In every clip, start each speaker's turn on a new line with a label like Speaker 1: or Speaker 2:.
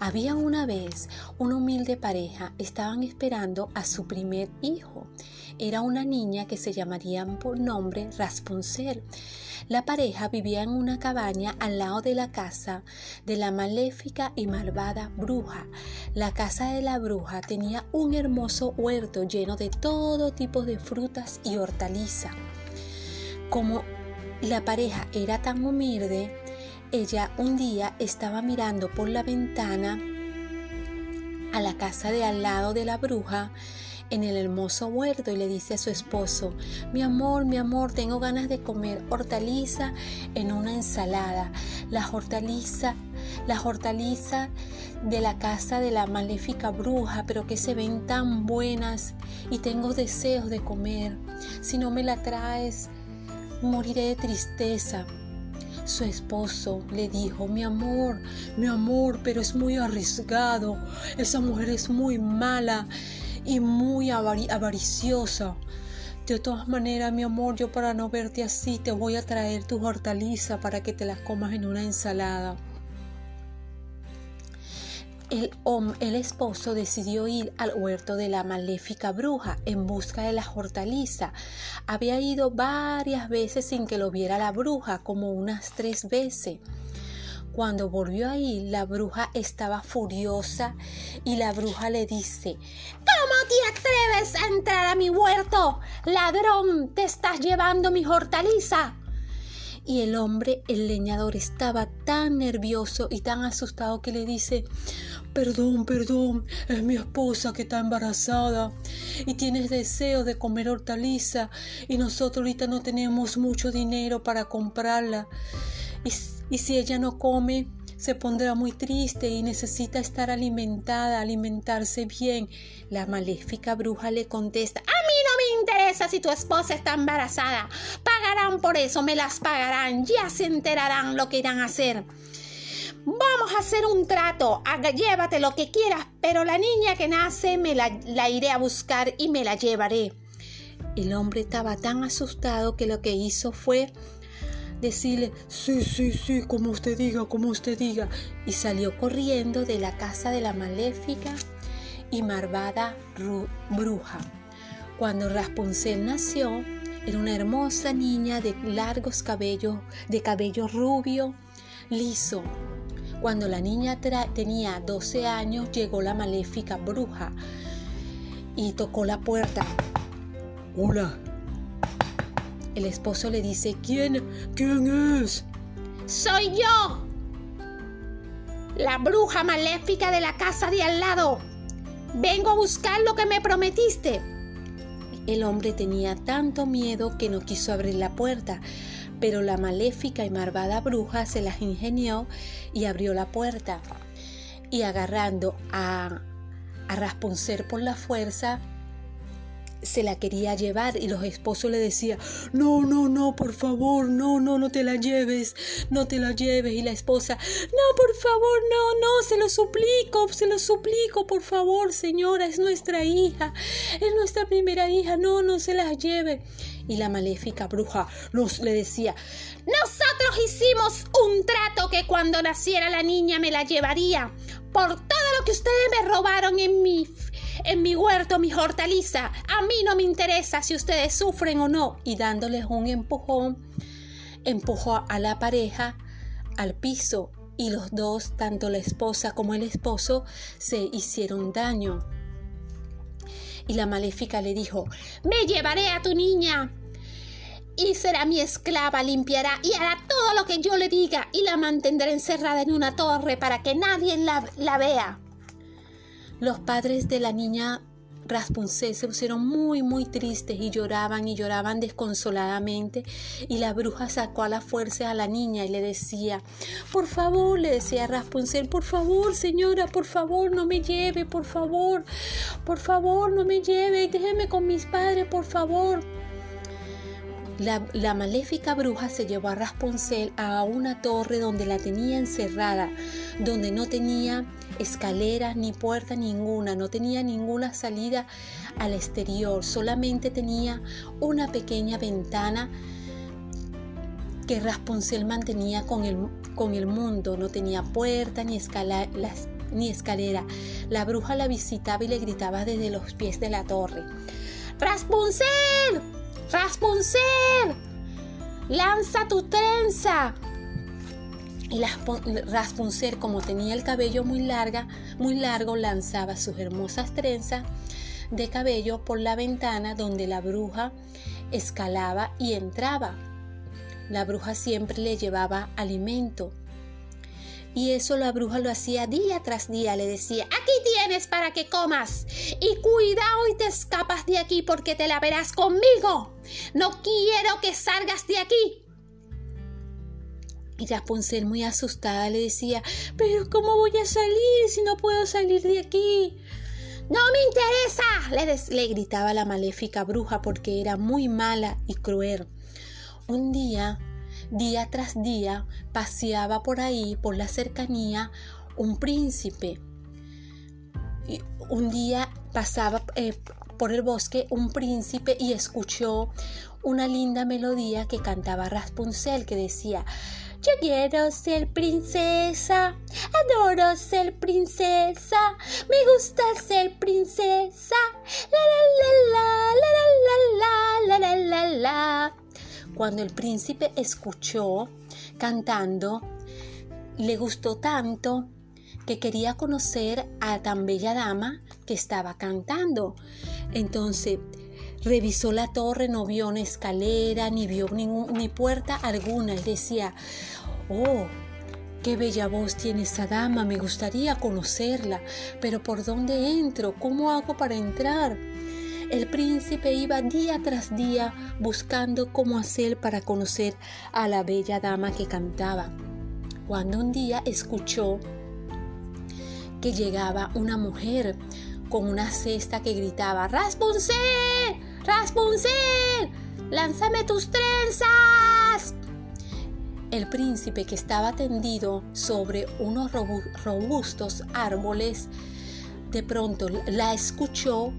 Speaker 1: Había una vez una humilde pareja, estaban esperando a su primer hijo. Era una niña que se llamaría por nombre Raspuncel. La pareja vivía en una cabaña al lado de la casa de la maléfica y malvada bruja. La casa de la bruja tenía un hermoso huerto lleno de todo tipo de frutas y hortalizas. Como la pareja era tan humilde, ella un día estaba mirando por la ventana a la casa de al lado de la bruja en el hermoso huerto y le dice a su esposo, mi amor, mi amor, tengo ganas de comer hortaliza en una ensalada. Las hortalizas, las hortalizas de la casa de la maléfica bruja, pero que se ven tan buenas y tengo deseos de comer. Si no me la traes, moriré de tristeza. Su esposo le dijo, mi amor, mi amor, pero es muy arriesgado. Esa mujer es muy mala y muy avariciosa. De todas maneras, mi amor, yo para no verte así te voy a traer tus hortalizas para que te las comas en una ensalada. El, esposo decidió ir al huerto de la maléfica bruja en busca de la hortaliza. Había ido varias veces sin que lo viera la bruja, como unas tres veces. Cuando volvió ahí, la bruja estaba furiosa y la bruja le dice, ¿Cómo te atreves a entrar a mi huerto? Ladrón, te estás llevando mi hortaliza. Y el hombre, el leñador, estaba tan nervioso y tan asustado que le dice, Perdón, perdón, es mi esposa que está embarazada y tienes deseo de comer hortaliza y nosotros ahorita no tenemos mucho dinero para comprarla. Y, si ella no come, se pondrá muy triste y necesita estar alimentada, alimentarse bien. La maléfica bruja le contesta, a mí no me interesa si tu esposa está embarazada. Por eso, me las pagarán, ya se enterarán lo que irán a hacer. Vamos a hacer un trato, llévate lo que quieras, pero la niña que nace me la, iré a buscar y me la llevaré. El hombre estaba tan asustado que lo que hizo fue decirle, sí, sí, sí, como usted diga, como usted diga, y salió corriendo de la casa de la maléfica y malvada bruja. Cuando Rapunzel nació, era una hermosa niña de largos cabellos, de cabello rubio, liso. Cuando la niña tenía 12 años, llegó la maléfica bruja y tocó la puerta. Hola, el esposo le dice, ¿quién? ¿Quién es? Soy yo, la bruja maléfica de la casa de al lado. Vengo a buscar lo que me prometiste. El hombre tenía tanto miedo que no quiso abrir la puerta, pero la maléfica y malvada bruja se las ingenió y abrió la puerta. Y agarrando a, a Raspuncer por la fuerza, se la quería llevar y los esposos le decían, no, no, no, por favor, no, no, no te la lleves, no te la lleves. Y la esposa, no, por favor, no, no, se lo suplico, se lo suplico, por favor, señora, es nuestra hija, es nuestra primera hija, no, no se la lleve. Y la maléfica bruja nos le decía, nosotros hicimos un trato que cuando naciera la niña me la llevaría por todo lo que ustedes me robaron en mi en mi huerto, mi hortaliza. A mí no me interesa si ustedes sufren o no. Y dándoles un empujón, empujó a la pareja al piso y los dos, tanto la esposa como el esposo, se hicieron daño. Y la maléfica le dijo, me llevaré a tu niña y será mi esclava, limpiará y hará todo lo que yo le diga y la mantendré encerrada en una torre para que nadie la, la vea. Los padres de la niña Raspuncel se pusieron muy muy tristes y lloraban y lloraban desconsoladamente y la bruja sacó a la fuerza a la niña y le decía por favor le decía Raspuncel por favor señora por favor no me lleve por favor por favor no me lleve déjeme con mis padres por favor la, maléfica bruja se llevó a Raspuncel a una torre donde la tenía encerrada, donde no tenía escaleras ni puerta ninguna, no tenía ninguna salida al exterior, solamente tenía una pequeña ventana que Raspuncel mantenía con el, con el mundo, no tenía puerta ni ni escalera. La bruja la visitaba y le gritaba desde los pies de la torre. ¡Raspuncel! ¡Raspuncel! ¡Lanza tu trenza! Y Raspuncel, como tenía el cabello muy larga, muy largo, lanzaba sus hermosas trenzas de cabello por la ventana donde la bruja escalaba y entraba. La bruja siempre le llevaba alimento. Y eso la bruja lo hacía día tras día. Le decía, aquí para que comas. Y cuidado y te escapas de aquí porque te la verás conmigo. No quiero que salgas de aquí. Y Rapunzel muy asustada le decía, pero ¿cómo voy a salir si no puedo salir de aquí? No me interesa, le, le gritaba la maléfica bruja porque era muy mala y cruel. Un día, día tras día, paseaba por ahí, por la cercanía, un príncipe. Un día pasaba eh, por el bosque un príncipe y escuchó una linda melodía que cantaba Rapunzel que decía yo quiero ser princesa, adoro ser princesa, me gusta ser princesa. La la la la la la la la la la. Cuando el príncipe escuchó cantando, le gustó tanto que quería conocer a tan bella dama que estaba cantando. Entonces revisó la torre, no vio una escalera, ni vio ni puerta alguna y decía, oh, qué bella voz tiene esa dama, me gustaría conocerla, pero ¿por dónde entro? ¿Cómo hago para entrar? El príncipe iba día tras día buscando cómo hacer para conocer a la bella dama que cantaba. Cuando un día escuchó que llegaba una mujer con una cesta que gritaba ¡Raspuncel! ¡Raspuncel! ¡Lánzame tus trenzas! El príncipe que estaba tendido sobre unos robustos árboles, de pronto la escuchó,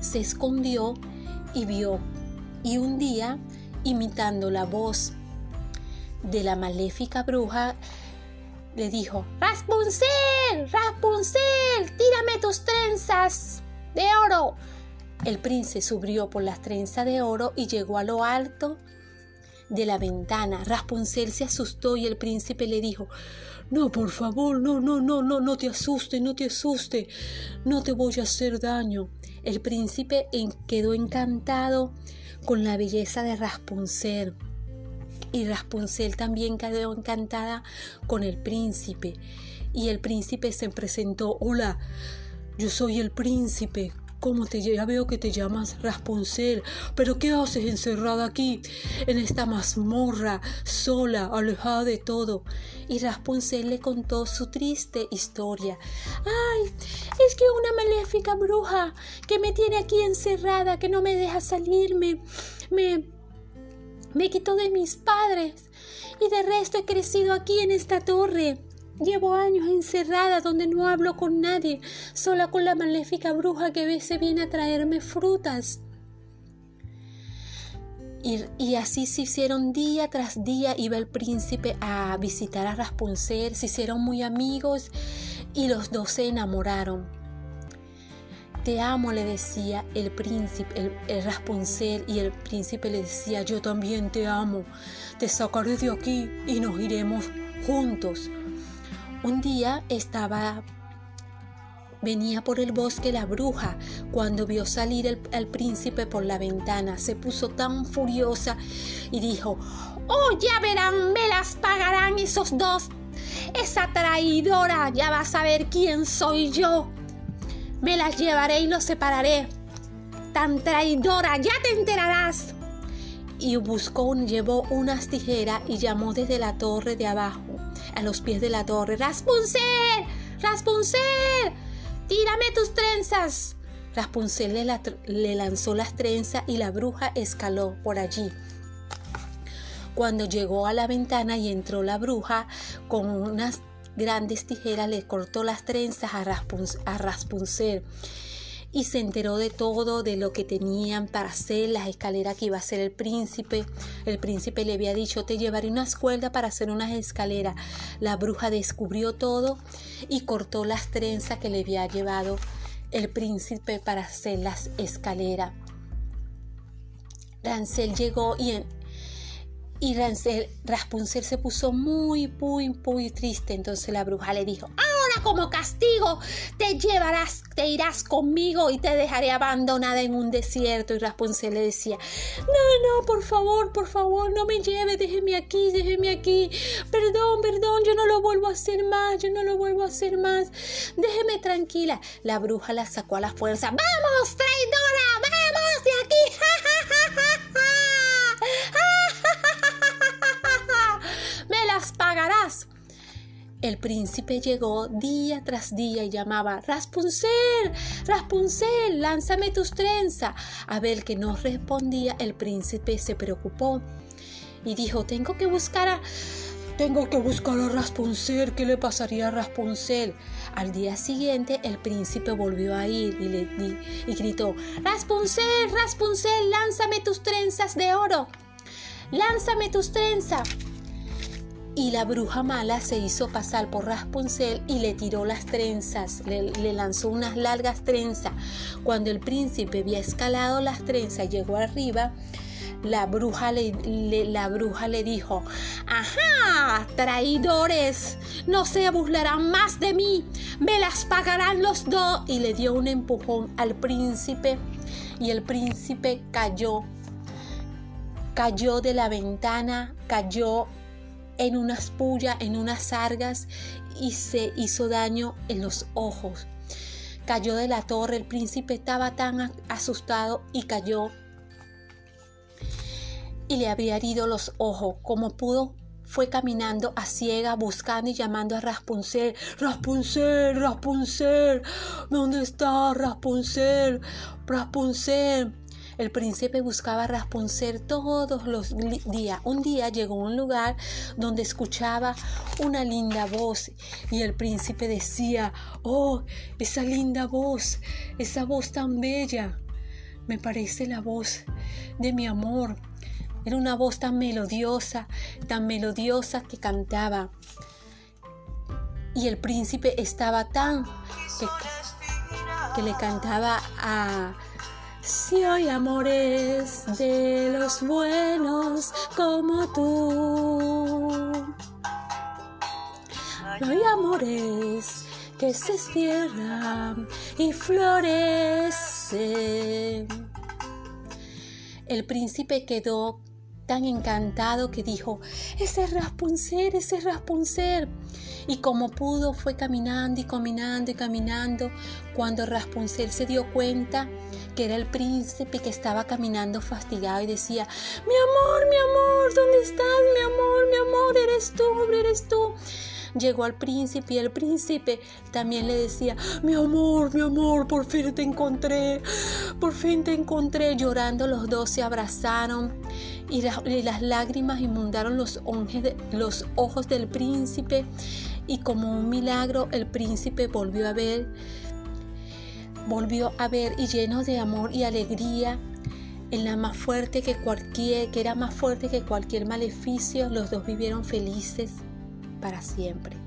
Speaker 1: se escondió y vio. Y un día, imitando la voz de la maléfica bruja, le dijo, Raspuncel, Raspuncel, tírame tus trenzas de oro. El príncipe subió por las trenzas de oro y llegó a lo alto de la ventana. Raspuncel se asustó y el príncipe le dijo, no, por favor, no, no, no, no, no te asuste, no te asuste, no te voy a hacer daño. El príncipe quedó encantado con la belleza de Raspuncel. Y Raspuncel también quedó encantada con el príncipe. Y el príncipe se presentó, hola, yo soy el príncipe, ¿Cómo te ya veo que te llamas Raspuncel? Pero ¿qué haces encerrada aquí, en esta mazmorra, sola, alejada de todo? Y Raspuncel le contó su triste historia. Ay, es que una maléfica bruja que me tiene aquí encerrada, que no me deja salirme, me, me quitó de mis padres. Y de resto he crecido aquí en esta torre. Llevo años encerrada donde no hablo con nadie, sola con la maléfica bruja que a veces viene a traerme frutas. Y, así se hicieron día tras día, iba el príncipe a visitar a Raspuncel, se hicieron muy amigos y los dos se enamoraron. Te amo, le decía el príncipe, el, el y el príncipe le decía, yo también te amo, te sacaré de aquí y nos iremos juntos. Un día estaba Venía por el bosque la bruja. Cuando vio salir el, el, príncipe por la ventana, se puso tan furiosa y dijo, Oh, ya verán, me las pagarán esos dos. Esa traidora ya va a saber quién soy yo. Me las llevaré y los separaré. Tan traidora, ya te enterarás. Y buscó, llevó unas tijeras y llamó desde la torre de abajo a los pies de la torre. ¡Raspuncel! ¡Raspuncel! ¡Tírame tus trenzas! Raspuncel le, lanzó las trenzas y la bruja escaló por allí. Cuando llegó a la ventana y entró la bruja, con unas grandes tijeras le cortó las trenzas a, Raspuncel y se enteró de todo, de lo que tenían para hacer, las escaleras que iba a hacer el príncipe. El príncipe le había dicho, te llevaré unas cuerdas para hacer unas escaleras. La bruja descubrió todo y cortó las trenzas que le había llevado el príncipe para hacer las escaleras. Rancel llegó y, y Rancel, Raspunzel se puso muy, muy, muy triste. Entonces la bruja le dijo, como castigo te llevarás, te irás conmigo y te dejaré abandonada en un desierto. Y Raspunzel le decía, no, no, por favor, por favor, no me lleve, déjeme aquí, déjeme aquí. Perdón, perdón, yo no lo vuelvo a hacer más, yo no lo vuelvo a hacer más. Déjeme tranquila. La bruja la sacó a la fuerza. Vamos, traidora, vamos de aquí. El príncipe llegó día tras día y llamaba Raspuncel, Raspuncel, lánzame tus trenzas. A ver que no respondía, el príncipe se preocupó y dijo, tengo que buscar a... Tengo que buscar a Raspuncel. ¿Qué le pasaría a Raspuncel? Al día siguiente el príncipe volvió a ir y, y gritó, Raspuncel, Raspuncel, lánzame tus trenzas de oro. Lánzame tus trenzas. Y la bruja mala se hizo pasar por Raspunzel y le tiró las trenzas, le, lanzó unas largas trenzas. Cuando el príncipe había escalado las trenzas llegó arriba, la bruja le, la bruja le dijo, ¡Ajá! Traidores, no se burlarán más de mí, me las pagarán los dos. Y le dio un empujón al príncipe y el príncipe cayó, cayó de la ventana, cayó en unas pullas, en unas sargas y se hizo daño en los ojos. Cayó de la torre, el príncipe estaba tan asustado y cayó y le había herido los ojos. Como pudo, fue caminando a ciega, buscando y llamando a Raspuncel. Raspuncel, Raspuncel, ¿dónde está Raspuncel? Raspuncel. El príncipe buscaba Raspunzel todos los días. Un día llegó a un lugar donde escuchaba una linda voz y el príncipe decía, oh, esa linda voz, esa voz tan bella, me parece la voz de mi amor. Era una voz tan melodiosa, tan melodiosa que cantaba. Y el príncipe estaba tan que, que le cantaba a si hay amores de los buenos como tú, no hay amores que se cierran y florecen. El príncipe quedó tan encantado que dijo, ese Rapunzel, ese Rapunzel. Y como pudo fue caminando y caminando y caminando. Cuando Raspunzel se dio cuenta que era el príncipe que estaba caminando fastigado y decía, mi amor, mi amor, ¿dónde estás? Mi amor, mi amor, eres tú, eres tú. Llegó al príncipe y el príncipe también le decía, mi amor, mi amor, por fin te encontré, por fin te encontré. Llorando los dos se abrazaron y, las lágrimas inundaron los, ojos del príncipe y como un milagro el príncipe volvió a ver, volvió a ver y lleno de amor y alegría, en la más fuerte que cualquier, que era más fuerte que cualquier maleficio, los dos vivieron felices para siempre.